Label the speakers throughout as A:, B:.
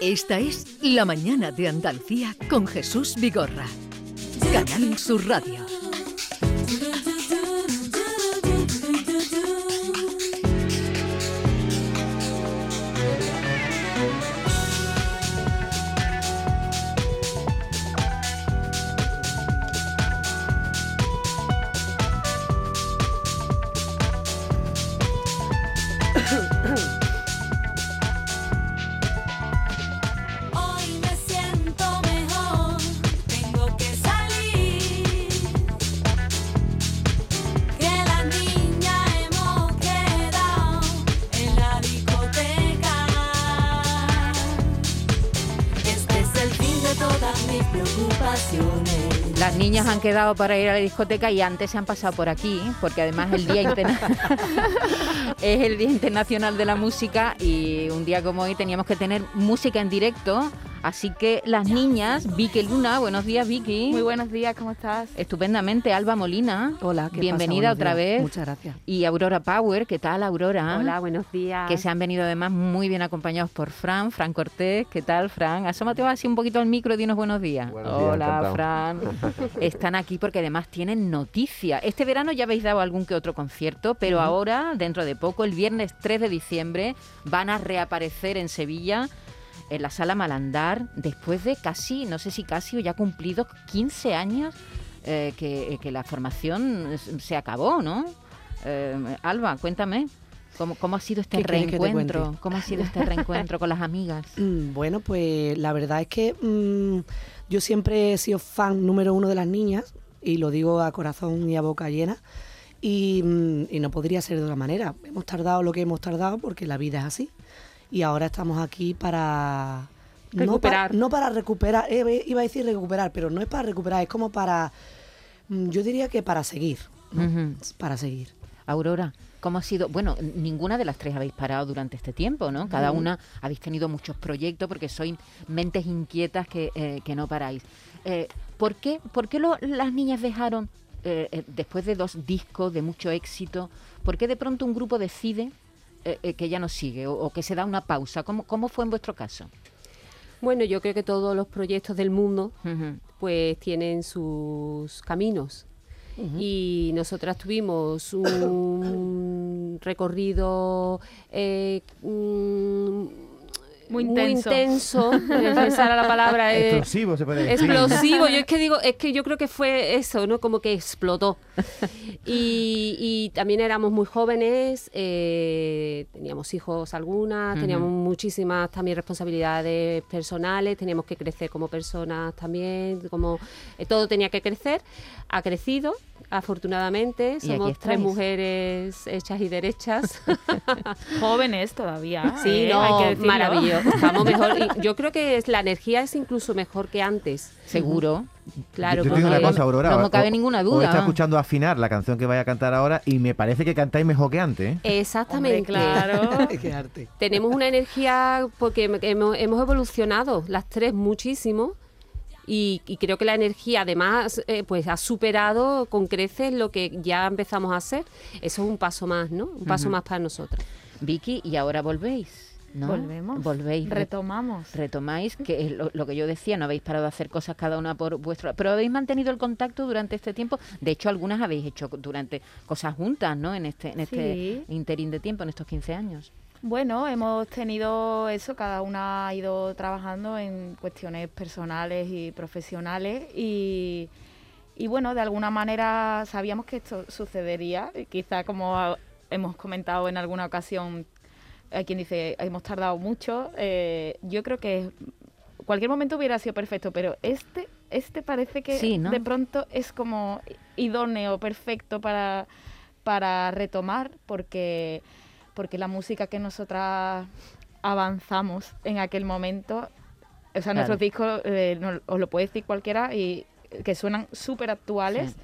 A: Esta es La Mañana de Andalucía con Jesús Vigorra. Canal Sur Radio.
B: Las niñas han quedado para ir a la discoteca y antes se han pasado por aquí, porque además el día es el Día Internacional de la Música y un día como hoy teníamos que tener música en directo. Así que las niñas, Vicky Luna, buenos días Vicky.
C: Muy buenos días, ¿cómo estás?
B: Estupendamente, Alba Molina.
D: Hola, ¿qué
B: Bienvenida
D: pasa?
B: otra
D: días.
B: vez.
D: Muchas gracias.
B: Y Aurora Power, ¿qué tal Aurora?
C: Hola, buenos días.
B: Que se han venido además muy bien acompañados por Fran, Fran Cortés. ¿Qué tal, Fran? Asómate así un poquito al micro y dinos buenos días.
E: Buenos días,
B: Hola. Fran. Están aquí porque además tienen noticia. Este verano ya habéis dado algún que otro concierto, pero ahora, dentro de poco, el viernes 3 de diciembre, van a reaparecer en Sevilla en la sala Malandar después de casi, no sé si casi o ya cumplidos 15 años eh, que, que la formación eh, se acabó, ¿no? Eh, Alba, cuéntame. ¿Cómo, ¿Cómo ha sido este
D: ¿Qué quieres que te
B: reencuentro? ¿Cómo ha sido este reencuentro con las amigas?
D: Mm, Bueno, pues la verdad es que mm, yo siempre he sido fan número uno de las niñas, y lo digo a corazón y a boca llena, y, mm, y no podría ser de otra manera. Hemos tardado lo que hemos tardado porque la vida es así. Y ahora estamos aquí para... No para,
C: Recuperar.
D: no para recuperar, eh, iba a decir recuperar, pero no es para recuperar, es como para, mm, yo diría que para seguir, para seguir.
B: Aurora, ¿cómo ha sido? Bueno, ninguna de las tres habéis parado durante este tiempo, ¿no? Cada una habéis tenido muchos proyectos porque sois mentes inquietas que, eh, que no paráis. Eh, ¿Por qué, por qué lo- las niñas dejaron, eh, eh, después de dos discos de mucho éxito, por qué de pronto un grupo decide eh, eh, que ya no sigue o, o que se da una pausa? ¿Cómo, ¿Cómo fue en vuestro caso?
C: Bueno, yo creo que todos los proyectos del mundo pues tienen sus caminos. Y nosotras tuvimos un recorrido eh,
F: Muy intenso.
C: intenso, esa era la palabra. eh,
E: Explosivo se puede decir.
C: Explosivo, yo es que digo, es que yo creo que fue eso, ¿no? Como que explotó. Y, y también éramos muy jóvenes, eh, teníamos hijos algunas, teníamos muchísimas también responsabilidades personales, teníamos que crecer como personas también, como eh, todo tenía que crecer. Ha crecido, afortunadamente, somos tres mujeres hechas y derechas.
F: Jóvenes todavía.
C: Sí,
F: ¿eh?
C: no,
F: Hay que decirlo.
C: Estamos mejor. Yo creo que la energía es incluso mejor que antes.
B: Seguro.
C: Claro,
E: yo, yo te digo una
C: porque-
E: cosa, Aurora.
B: no me cabe
E: o-
B: ninguna duda.
E: está escuchando afinar la canción que vaya a cantar ahora y me parece que cantáis mejor que antes. ¿eh?
C: Exactamente.
F: Hombre, claro.
D: Qué arte.
C: Tenemos una energía porque hem- hemos, hemos evolucionado las tres muchísimo y, y creo que la energía además eh, pues ha superado con creces lo que ya empezamos a hacer. Eso es un paso más, ¿no? Un paso más para nosotras.
B: Vicky, y ahora volvéis, ¿no?
F: Volvemos.
B: Volvéis. re-
F: Retomamos.
B: retomáis, que es lo, lo que yo decía, no habéis parado de hacer cosas cada una por vuestro... Pero habéis mantenido el contacto durante este tiempo. De hecho, algunas habéis hecho durante cosas juntas, ¿no? En este, en este
F: Sí.
B: interín de tiempo, en estos 15 años.
F: Bueno, hemos tenido eso, cada una ha ido trabajando en cuestiones personales y profesionales y, y bueno, de alguna manera sabíamos que esto sucedería, quizá como hemos comentado en alguna ocasión, hay quien dice, hemos tardado mucho, eh, yo creo que cualquier momento hubiera sido perfecto, pero este, este parece que
B: Sí, ¿no?
F: de pronto es como idóneo, perfecto para, para retomar, porque, porque la música que nosotras avanzamos en aquel momento, o sea, nuestros discos, eh, no- os lo puede decir cualquiera, y que suenan súper actuales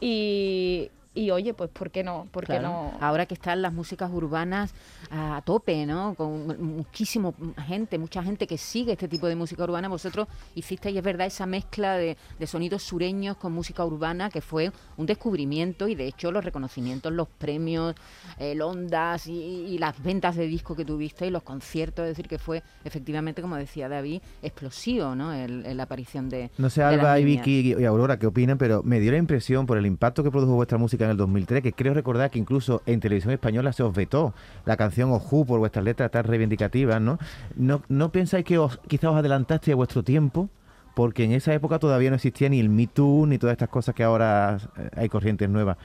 F: y, y oye, pues ¿por qué no? ¿Por qué
B: Claro.
F: no?
B: Ahora que están las músicas urbanas a tope, ¿no? Con muchísimo gente, mucha gente que sigue este tipo de música urbana. Vosotros hicisteis, es verdad, esa mezcla de, de sonidos sureños con música urbana que fue un descubrimiento y de hecho los reconocimientos, los premios, el Ondas y, y las ventas de disco que tuviste y los conciertos, es decir, que fue efectivamente, como decía David, explosivo, ¿no? La aparición de.
E: No sé, Alba y. Vicky y Aurora qué opinan, pero me dio la impresión por el impacto que produjo vuestra música en el 2003, que creo recordar que incluso en televisión española se os vetó la canción Ojú por vuestras letras tan reivindicativas, ¿no? ¿No, no pensáis que os, quizás os adelantaste a vuestro tiempo? Porque en esa época todavía no existía ni el Me Too ni todas estas cosas que ahora eh, hay corrientes nuevas.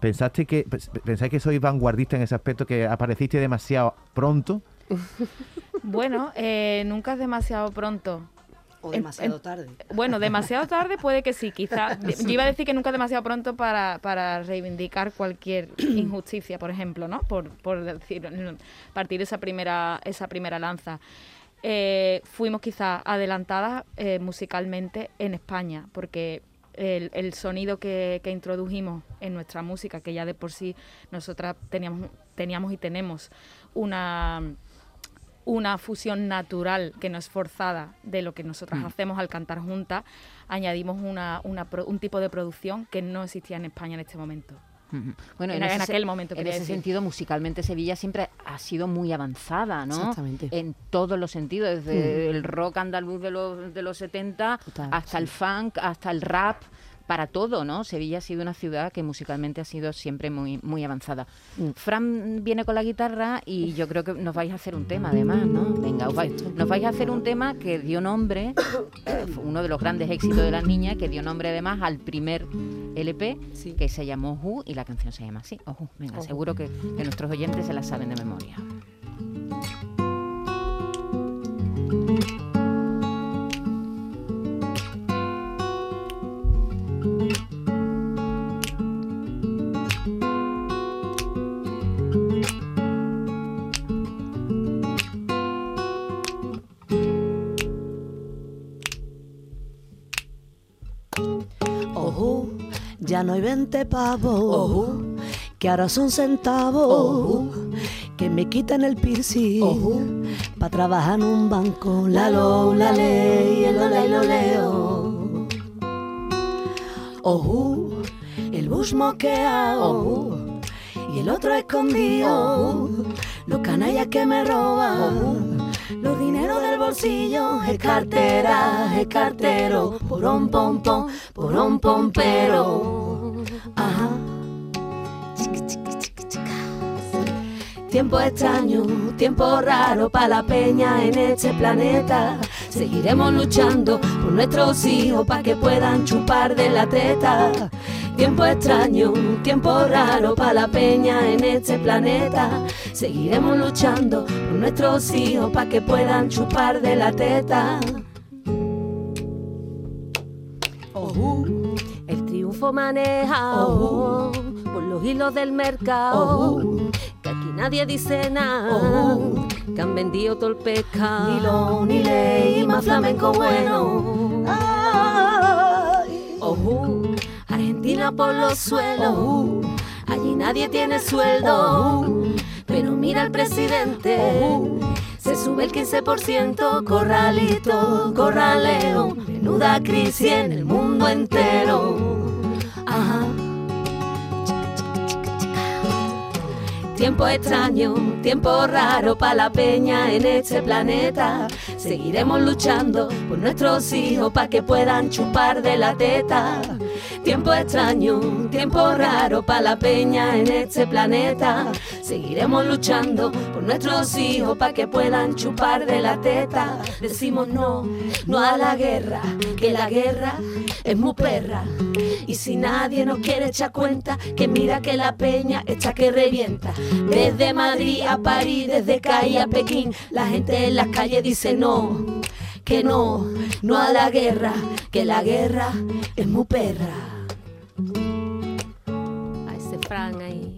E: ¿Pensaste que, pens- ¿Pensáis que sois vanguardista en ese aspecto, que apareciste demasiado pronto?
F: Bueno, eh, nunca es demasiado pronto.
D: O
F: En-
D: demasiado
F: en-
D: tarde.
F: Bueno, demasiado tarde puede que sí, quizá. Yo iba a decir que nunca es demasiado pronto para, para reivindicar cualquier injusticia, por ejemplo, ¿no? Por, por decir, partir esa primera, esa primera lanza. Eh, fuimos quizá adelantadas eh, musicalmente en España, porque el, el sonido que, que introdujimos en nuestra música, que ya de por sí nosotras teníamos, teníamos y tenemos una una fusión natural que no es forzada de lo que nosotras
B: Mm.
F: hacemos al cantar juntas, añadimos una, un tipo de producción que no existía en España en este momento.
B: Bueno,
F: En-
B: ese
F: en aquel momento,
B: En ese
F: decir.
B: sentido, musicalmente Sevilla siempre ha sido muy avanzada, ¿no?
D: Exactamente.
B: En todos los sentidos, desde el rock andaluz de los, de los 70
D: Total,
B: hasta el funk, hasta el rap, para todo, ¿no? Sevilla ha sido una ciudad que musicalmente ha sido siempre muy, muy avanzada. Fran viene con la guitarra y yo creo que nos vais a hacer un tema además, ¿no? Venga, os vais- nos vais a hacer un tema que dio nombre, uno de los grandes éxitos de las niñas, que dio nombre además al primer LP
D: Sí.
B: que se llamó Ojú y la canción se llama así, Ojú. Venga, seguro que, que nuestros oyentes se la saben de memoria.
D: Ya no hay 20 pavos. Que ahora son centavos. Que me quitan el piercing. Pa' trabajar en un banco. La lo, la ley, el ola y lo leo. Ojo, el bus moqueado. Y el otro escondido. Los canallas que me roban. Los dineros del bolsillo es cartera, es cartero, porón pom pom, porón pompero. Ajá. Tiempo extraño, tiempo raro para la peña en este planeta. Seguiremos luchando por nuestros hijos para que puedan chupar de la teta. Tiempo extraño, tiempo raro para la peña en este planeta. Seguiremos luchando por nuestros hijos para que puedan chupar de la teta.
G: Ojú, el triunfo manejado por los hilos del mercado. Que aquí nadie dice nada. Que han vendido todo el pescado.
D: Ni lo, ni ley, más flamenco bueno. Ay.
G: Por los suelos. Allí nadie tiene sueldo. Pero mira al presidente. Se sube el 15%, corralito, corraleo. Menuda crisis en el mundo entero. Ajá. Tiempo extraño, tiempo raro para la peña en este planeta. Seguiremos luchando por nuestros hijos para que puedan chupar de la teta. Tiempo extraño, tiempo raro para la peña en este planeta. Seguiremos luchando por nuestros hijos para que puedan chupar de la teta. Decimos no, no a la guerra, que la guerra es muy perra. Y si nadie nos quiere echar cuenta, que mira que la peña está que revienta. Desde Madrid a París, desde Calle a Pekín, la gente en las calles dice no, que no, no a la guerra, que la guerra es muy perra. A ese Fran ahí.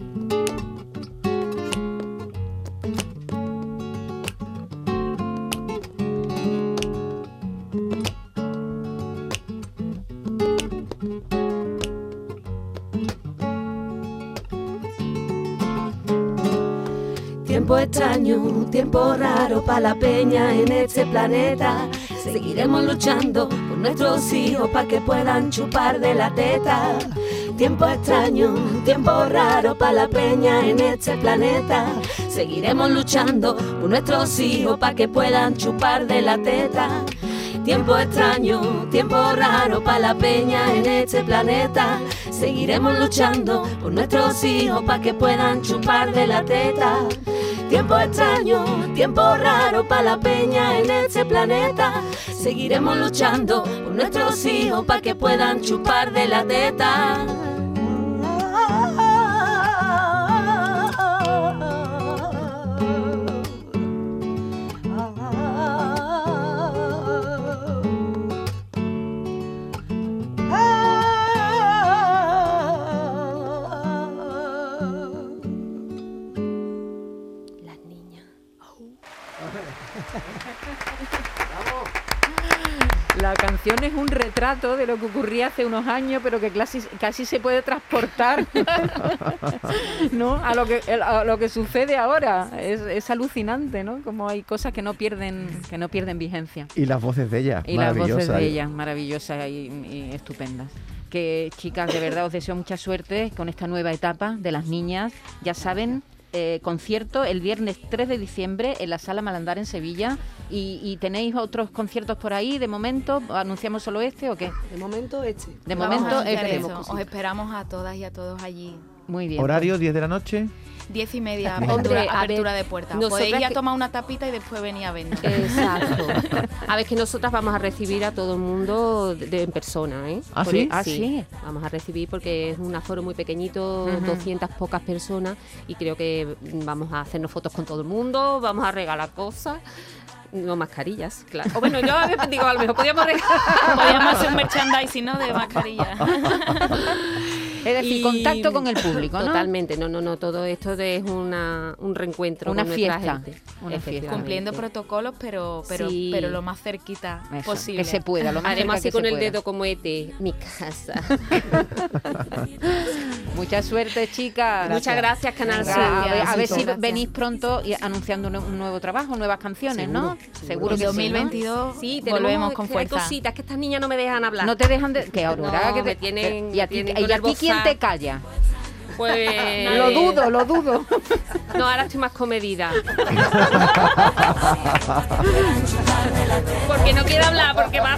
G: Tiempo extraño, tiempo raro para la peña en este planeta Seguiremos luchando por nuestros hijos para que puedan chupar de la teta. Tiempo extraño, tiempo raro para la peña en este planeta. Seguiremos luchando por nuestros hijos para que puedan chupar de la teta. Tiempo extraño, tiempo raro para la peña en este planeta. Seguiremos luchando por nuestros hijos para que puedan chupar de la teta. Tiempo extraño, tiempo raro para la peña en este planeta. Seguiremos luchando por nuestros hijos para que puedan chupar de la teta.
B: La canción es un retrato de lo que ocurría hace unos años, pero que casi, casi se puede transportar ¿no? a, lo que, a lo que sucede ahora. Es, es alucinante, ¿no? Como hay cosas que no pierden, que no pierden vigencia.
E: Y las voces de ella,
B: Y las voces de ellas, maravillosas y, y estupendas. Que chicas, de verdad os deseo mucha suerte con esta nueva etapa de las niñas. Ya saben, eh, concierto el viernes 3 de diciembre en la Sala Malandar en Sevilla. Y, y tenéis otros conciertos por ahí de momento? ¿Anunciamos solo este o qué?
D: De momento este.
B: De
F: Vamos
B: momento este.
F: Os esperamos a todas y a todos allí.
B: Muy bien.
E: Horario 10 de la noche.
F: Diez y media,
B: Hombre,
F: apertura,
C: a ver,
F: apertura de
C: nosotras
F: Podéis ir a tomar una tapita y después venir a vernos.
C: Exacto. A ver que nosotras vamos a recibir a todo el mundo de- de- en persona, ¿eh?
E: ¿Ah,
C: Por
E: sí?
C: el-
B: Ah, sí.
C: Vamos a recibir porque es un aforo muy pequeñito,
B: Ujú.
C: 200 pocas personas y creo que vamos a hacernos fotos con todo el mundo, vamos a regalar cosas. No mascarillas, claro. O bueno, yo a veces digo, a lo mejor podríamos regalar.
F: Podríamos hacer un merchandising, ¿no? De mascarilla.
B: Es decir,
C: Y-
B: contacto con el público, ¿no?
C: Totalmente, no, no, no, todo esto es una, un reencuentro
B: Una
C: con nuestra
B: fiesta,
C: gente.
B: fiesta.
F: Cumpliendo protocolos, pero, pero,
C: Sí.
F: pero lo más cerquita
B: Eso,
F: posible.
B: Que se pueda, lo más
C: Haremos
B: cerca
C: así
B: que
C: con
B: se
C: el
B: pueda.
C: dedo como este, mi casa.
B: Mucha suerte, chicas.
C: Muchas gracias, Canal Sur.
B: a ver, a ver
F: Gracias.
B: si
F: Gracias.
B: venís pronto y anunciando un, un nuevo trabajo, nuevas canciones, ¿no? Seguro
F: En
B: que sí, ¿no?
F: 2022
C: Sí,
F: volvemos con
C: que hay
F: fuerza.
C: cositas que estas niñas no me dejan hablar.
B: No te dejan de... Que Aurora,
C: No,
B: que te-
C: tienen-
B: ¿Y a ti, y a ti quién te calla?
C: Pues
B: Lo dudo, lo dudo.
C: No, ahora estoy más comedida. porque no quiero hablar, porque va.